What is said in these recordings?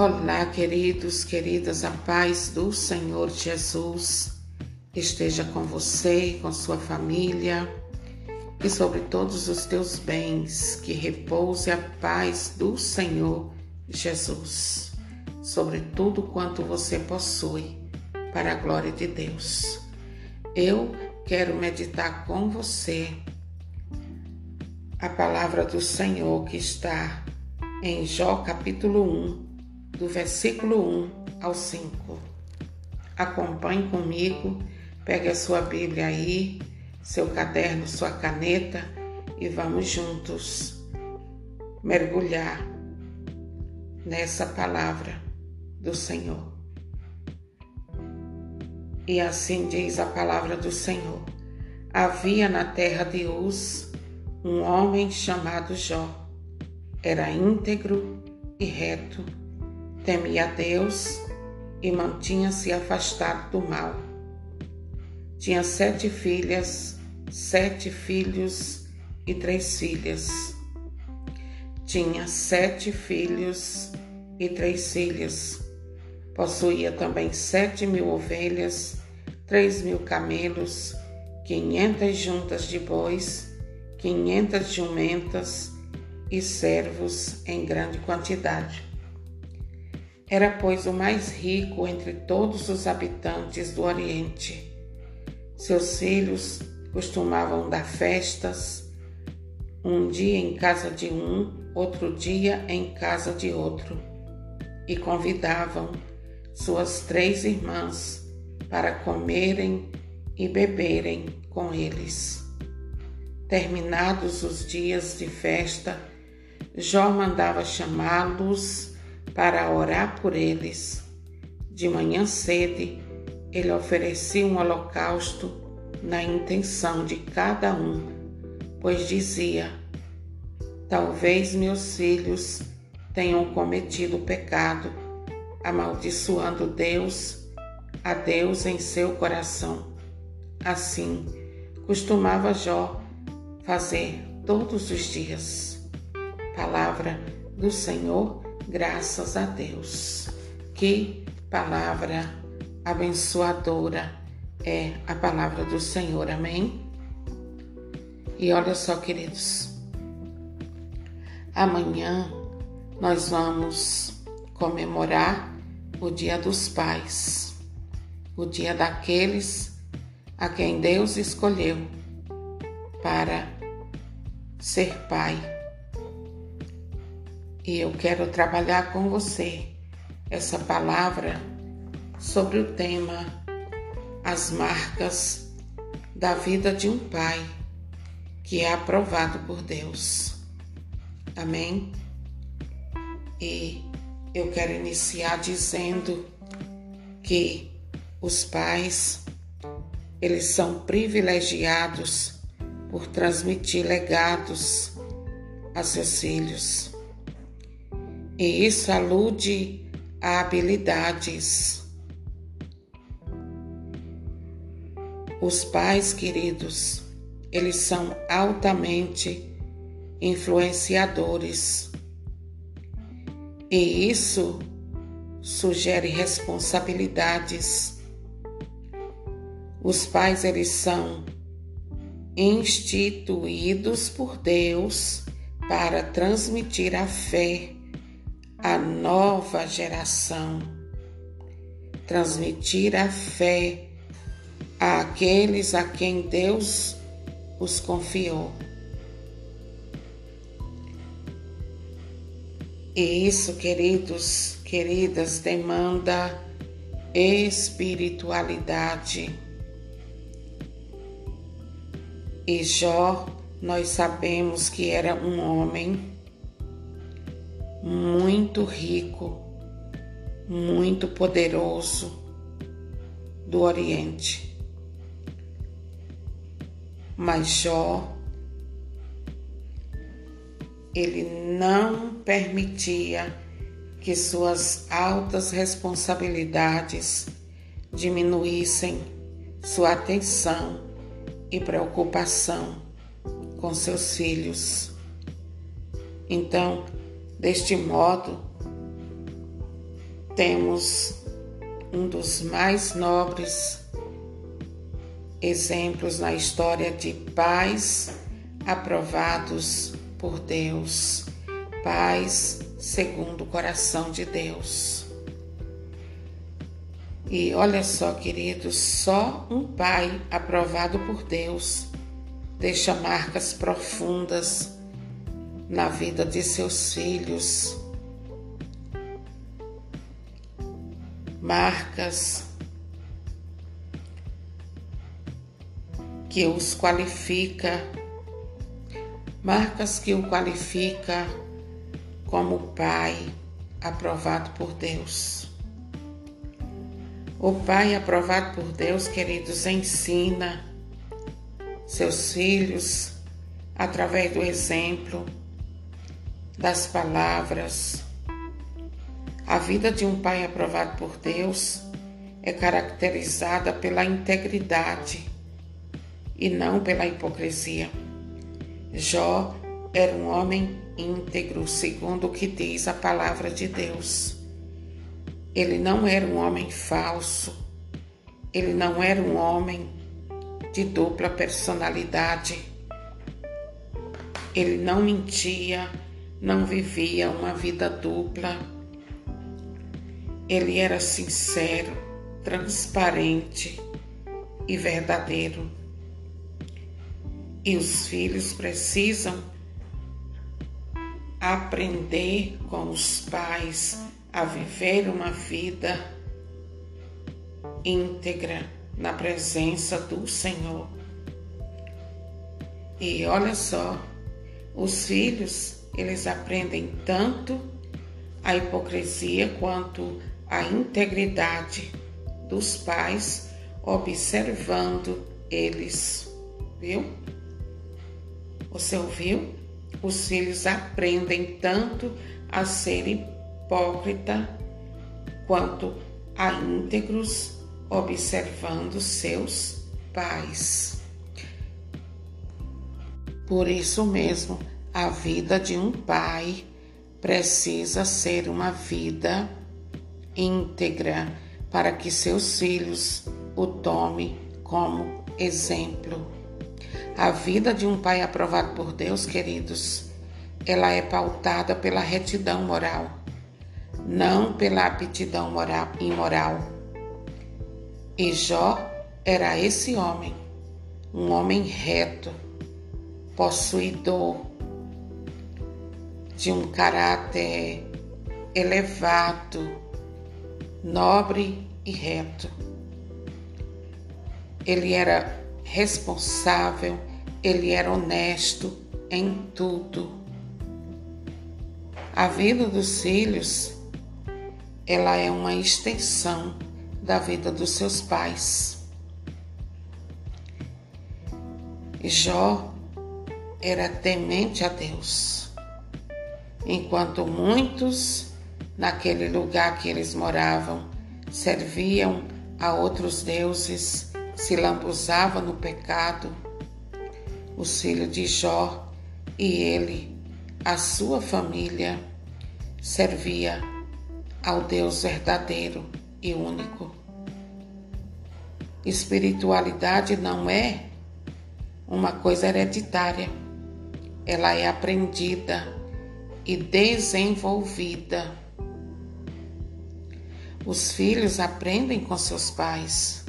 Olá, queridos, queridas, a paz do Senhor Jesus esteja com você com sua família e sobre todos os teus bens, que repouse a paz do Senhor Jesus sobre tudo quanto você possui, para a glória de Deus. Eu quero meditar com você a palavra do Senhor que está em Jó capítulo 1, do versículo 1 ao 5. Acompanhe comigo, pegue a sua Bíblia aí, seu caderno, sua caneta e vamos juntos mergulhar nessa palavra do Senhor. E assim diz a palavra do Senhor: Havia na terra de Uz um homem chamado Jó. Era íntegro e reto temia Deus e mantinha-se afastado do mal. Tinha sete filhas, sete filhos e três filhas. Tinha sete filhos e três filhas. Possuía também sete mil ovelhas, três mil camelos, quinhentas juntas de bois, quinhentas jumentas e servos em grande quantidade. Era, pois, o mais rico entre todos os habitantes do Oriente. Seus filhos costumavam dar festas, um dia em casa de um, outro dia em casa de outro, e convidavam suas três irmãs para comerem e beberem com eles. Terminados os dias de festa, Jó mandava chamá-los para orar por eles. De manhã cedo, ele oferecia um holocausto na intenção de cada um, pois dizia: Talvez meus filhos tenham cometido pecado, amaldiçoando Deus, a Deus em seu coração. Assim, costumava Jó fazer todos os dias. Palavra do Senhor Graças a Deus. Que palavra abençoadora é a palavra do Senhor. Amém? E olha só, queridos. Amanhã nós vamos comemorar o Dia dos Pais, o dia daqueles a quem Deus escolheu para ser pai e eu quero trabalhar com você essa palavra sobre o tema As marcas da vida de um pai que é aprovado por Deus. Amém? E eu quero iniciar dizendo que os pais eles são privilegiados por transmitir legados a seus filhos e isso alude a habilidades. Os pais queridos, eles são altamente influenciadores. E isso sugere responsabilidades. Os pais eles são instituídos por Deus para transmitir a fé a nova geração, transmitir a fé àqueles a quem Deus os confiou. E isso, queridos, queridas, demanda espiritualidade. E Jó, nós sabemos que era um homem muito rico, muito poderoso do Oriente. Mas Jó, ele não permitia que suas altas responsabilidades diminuíssem sua atenção e preocupação com seus filhos. Então, Deste modo, temos um dos mais nobres exemplos na história de pais aprovados por Deus, pais segundo o coração de Deus. E olha só, queridos, só um pai aprovado por Deus deixa marcas profundas na vida de seus filhos. Marcas que os qualifica, marcas que o qualifica como pai aprovado por Deus. O pai aprovado por Deus, queridos, ensina seus filhos através do exemplo, das palavras. A vida de um pai aprovado por Deus é caracterizada pela integridade e não pela hipocrisia. Jó era um homem íntegro, segundo o que diz a palavra de Deus. Ele não era um homem falso, ele não era um homem de dupla personalidade. Ele não mentia, não vivia uma vida dupla. Ele era sincero, transparente e verdadeiro. E os filhos precisam aprender com os pais a viver uma vida íntegra na presença do Senhor. E olha só, os filhos, eles aprendem tanto a hipocrisia quanto a integridade dos pais observando eles, viu? Você ouviu? Os filhos aprendem tanto a ser hipócrita quanto a íntegros observando seus pais. Por isso mesmo, a vida de um pai precisa ser uma vida íntegra para que seus filhos o tomem como exemplo. A vida de um pai aprovado por Deus, queridos, ela é pautada pela retidão moral, não pela aptidão moral, imoral. E Jó era esse homem, um homem reto, possuidor de um caráter elevado, nobre e reto. Ele era responsável, ele era honesto em tudo. A vida dos filhos, ela é uma extensão da vida dos seus pais. Jó era temente a Deus, enquanto muitos naquele lugar que eles moravam serviam a outros deuses se lambuzava no pecado, os filhos de Jó e ele, a sua família, servia ao Deus verdadeiro e único. Espiritualidade não é uma coisa hereditária, ela é aprendida e desenvolvida. Os filhos aprendem com seus pais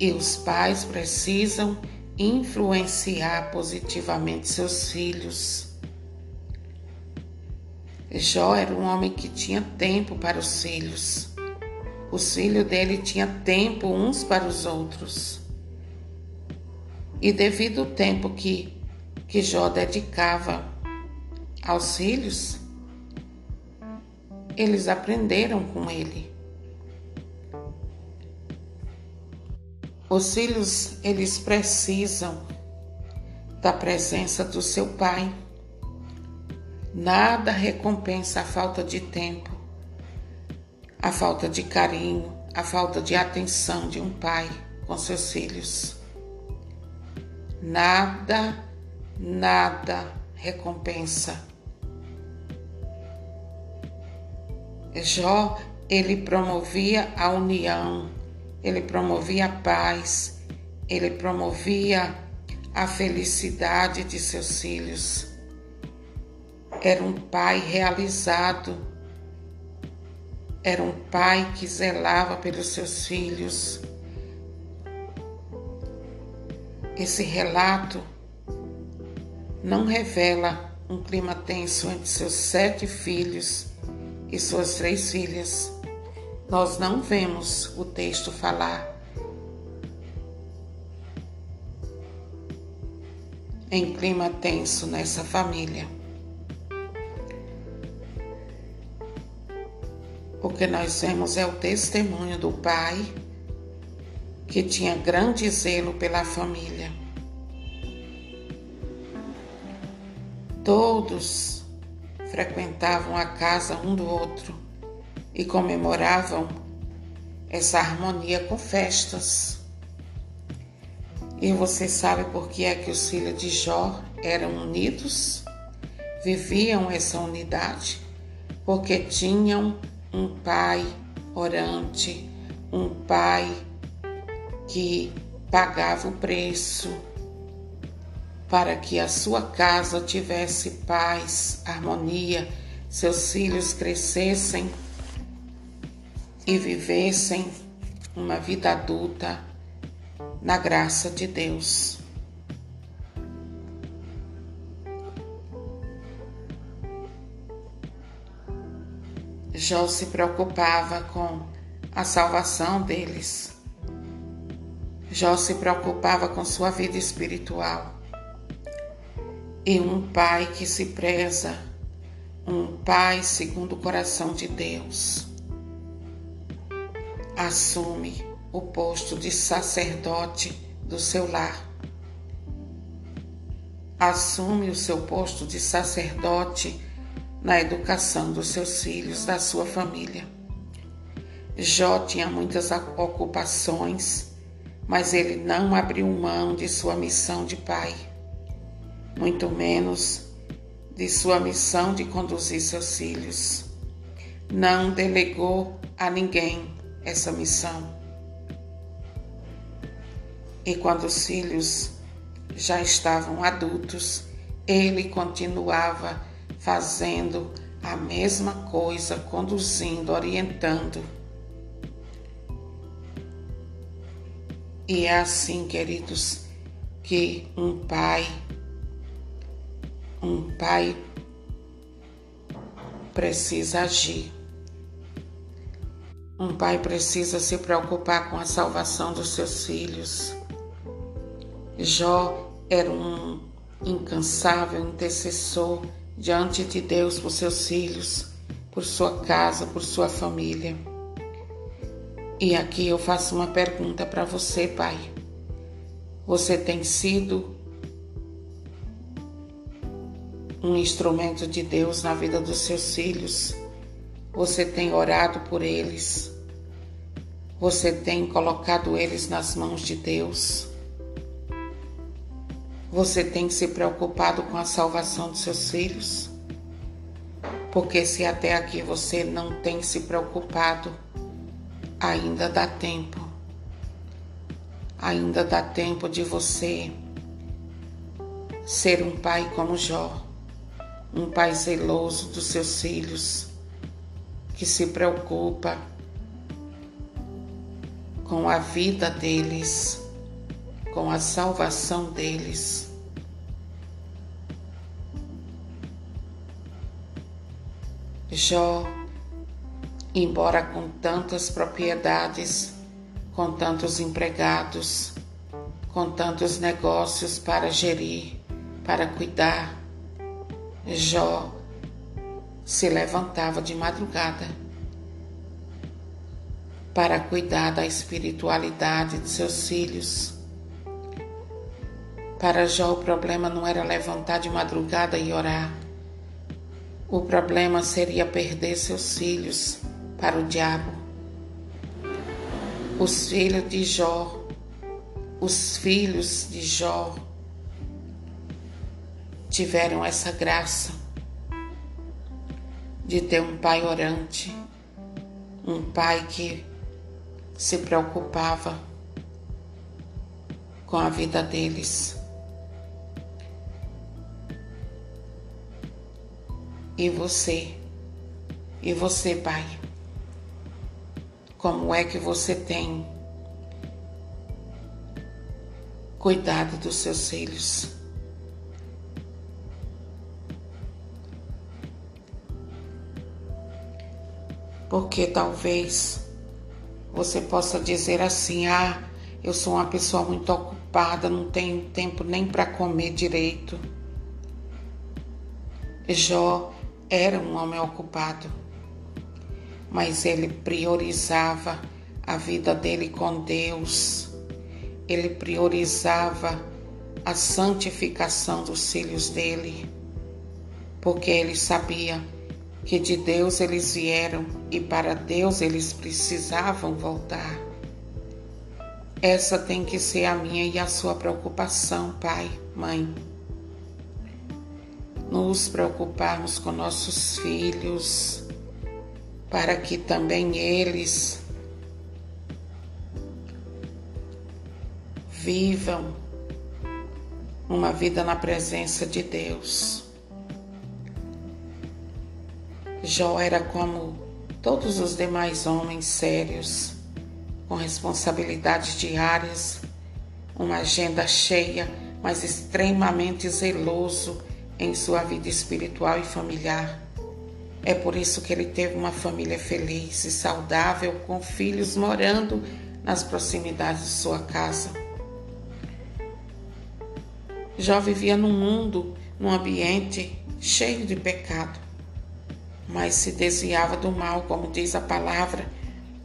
e os pais precisam influenciar positivamente seus filhos. Jó era um homem que tinha tempo para os filhos. Os filhos dele tinham tempo uns para os outros. E devido ao tempo que, que Jó dedicava aos filhos, eles aprenderam com ele. Os filhos, eles precisam da presença do seu pai. Nada recompensa a falta de tempo, a falta de carinho, a falta de atenção de um pai com seus filhos. Nada, nada recompensa. Jó, ele promovia a união, ele promovia a paz, ele promovia a felicidade de seus filhos. Era um pai realizado, era um pai que zelava pelos seus filhos. Esse relato não revela um clima tenso entre seus sete filhos e suas três filhas. Nós não vemos o texto falar em clima tenso nessa família. O que nós vemos é o testemunho do pai que tinha grande zelo pela família. Todos frequentavam a casa um do outro e comemoravam essa harmonia com festas. E você sabe por que é que os filhos de Jó eram unidos? Viviam essa unidade porque tinham um pai orante, um pai que pagava o preço para que a sua casa tivesse paz, harmonia, seus filhos crescessem e vivessem uma vida adulta na graça de Deus. Jó se preocupava com a salvação deles. Jó se preocupava com sua vida espiritual e um pai que se preza, um pai segundo o coração de Deus, assume o posto de sacerdote do seu lar. Assume o seu posto de sacerdote na educação dos seus filhos, da sua família. Jó tinha muitas ocupações, mas ele não abriu mão de sua missão de pai muito menos de sua missão de conduzir seus filhos. Não delegou a ninguém essa missão. E quando os filhos já estavam adultos, ele continuava fazendo a mesma coisa, conduzindo, orientando. E é assim, queridos, que um pai um pai precisa agir. Um pai precisa se preocupar com a salvação dos seus filhos. Jó era um incansável intercessor diante de Deus por seus filhos, por sua casa, por sua família. E aqui eu faço uma pergunta para você, pai. Você tem sido um instrumento de Deus na vida dos seus filhos. Você tem orado por eles. Você tem colocado eles nas mãos de Deus. Você tem se preocupado com a salvação dos seus filhos? Porque se até aqui você não tem se preocupado, ainda dá tempo. Ainda dá tempo de você ser um pai como Jó um pai zeloso dos seus filhos, que se preocupa com a vida deles, com a salvação deles. Jó, embora com tantas propriedades, com tantos empregados, com tantos negócios para gerir, para cuidar, Jó se levantava de madrugada para cuidar da espiritualidade de seus filhos. Para Jó, o problema não era levantar de madrugada e orar. O problema seria perder seus filhos para o diabo. Os filhos de Jó, os filhos de Jó tiveram essa graça de ter um pai orante, um pai que se preocupava com a vida deles. E você, e você, pai, como é que você tem cuidado dos seus filhos? Porque talvez você possa dizer assim: ah, eu sou uma pessoa muito ocupada, não tenho tempo nem para comer direito. Jó era um homem ocupado, mas ele priorizava a vida dele com Deus, ele priorizava a santificação dos filhos dele, porque ele sabia que de Deus eles vieram e para Deus eles precisavam voltar. Essa tem que ser a minha e a sua preocupação, pai, mãe nos preocuparmos com nossos filhos, para que também eles vivam uma vida na presença de Deus. Jó era como todos os demais homens sérios, com responsabilidades diárias, uma agenda cheia, mas extremamente zeloso em sua vida espiritual e familiar. É por isso que ele teve uma família feliz e saudável, com filhos morando nas proximidades de sua casa. Jó vivia num mundo, num ambiente cheio de pecado, mas se desviava do mal, como diz a palavra,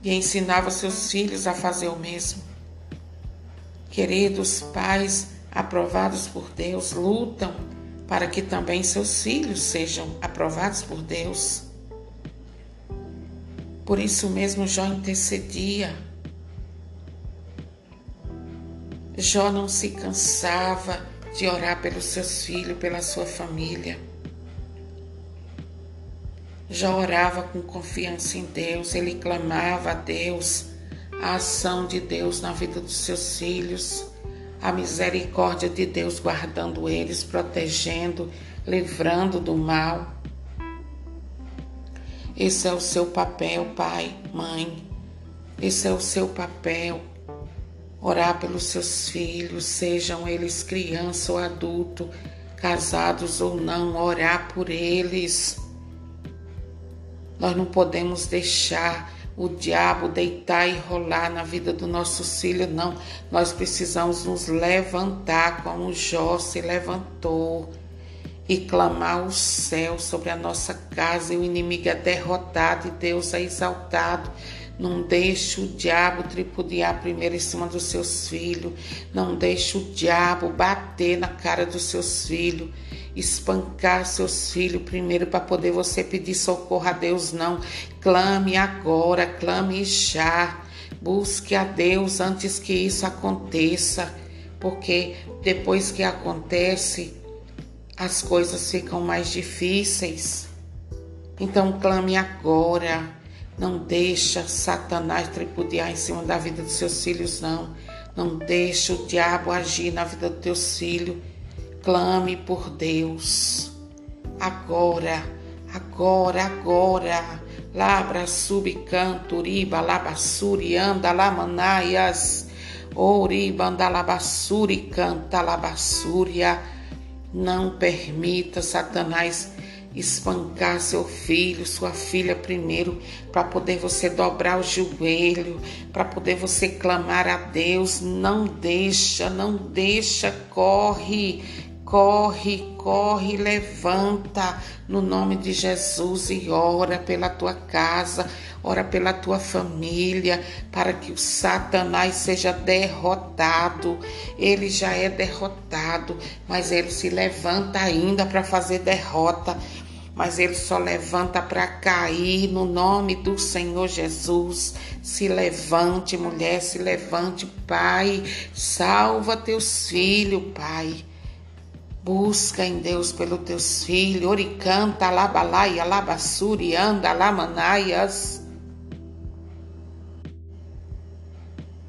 e ensinava seus filhos a fazer o mesmo. Queridos pais aprovados por Deus, lutam para que também seus filhos sejam aprovados por Deus. Por isso mesmo Jó intercedia. Jó não se cansava de orar pelos seus filhos, pela sua família. Jó orava com confiança em Deus, ele clamava a Deus, a ação de Deus na vida dos seus filhos a misericórdia de Deus guardando eles, protegendo, livrando do mal. Esse é o seu papel, pai, mãe. Esse é o seu papel. Orar pelos seus filhos, sejam eles criança ou adulto, casados ou não, orar por eles. Nós não podemos deixar o diabo deitar e rolar na vida do nosso filho, não. Nós precisamos nos levantar como Jó se levantou e clamar o céu sobre a nossa casa e o inimigo é derrotado e Deus é exaltado. Não deixe o diabo tripudiar primeiro em cima dos seus filhos. Não deixe o diabo bater na cara dos seus filhos espancar seus filhos primeiro para poder você pedir socorro a Deus, não. Clame agora, clame já. Busque a Deus antes que isso aconteça, porque depois que acontece, as coisas ficam mais difíceis. Então clame agora. Não deixa Satanás tripudiar em cima da vida dos seus filhos, não. Não deixa o diabo agir na vida dos teus filhos. Clame por Deus. Agora, agora, agora. Labra subcanturiba, labassuri, anda lamanaias. Oriba, anda labassuri, canta labassúria. Não permita Satanás espancar seu filho, sua filha primeiro, para poder você dobrar o joelho, para poder você clamar a Deus. Não deixa, não deixa, corre, Corre, corre, levanta no nome de Jesus e ora pela tua casa, ora pela tua família, para que o Satanás seja derrotado. Ele já é derrotado, mas ele se levanta ainda para fazer derrota. Mas ele só levanta para cair no nome do Senhor Jesus. Se levante, mulher, se levante, Pai. Salva teus filhos, Pai. Busca em Deus pelos teus filhos. Oricanta, labalaia, labassuri, anda, lamanaias.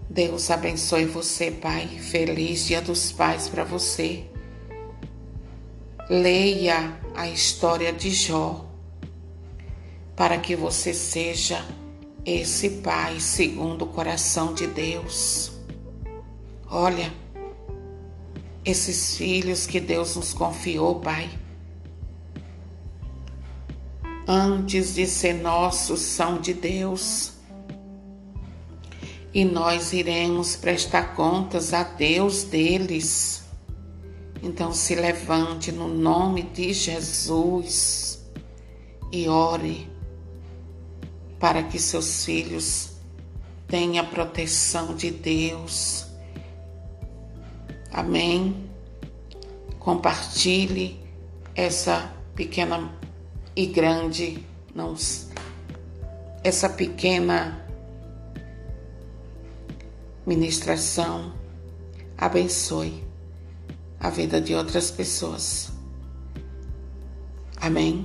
Deus abençoe você, Pai. Feliz Dia dos Pais para você. Leia a história de Jó para que você seja esse pai segundo o coração de Deus. Olha, esses filhos que Deus nos confiou, Pai, antes de ser nossos, são de Deus e nós iremos prestar contas a Deus deles. Então se levante no nome de Jesus e ore para que seus filhos tenham a proteção de Deus. Amém. Compartilhe essa pequena e grande, não, essa pequena ministração abençoe a vida de outras pessoas. Amém.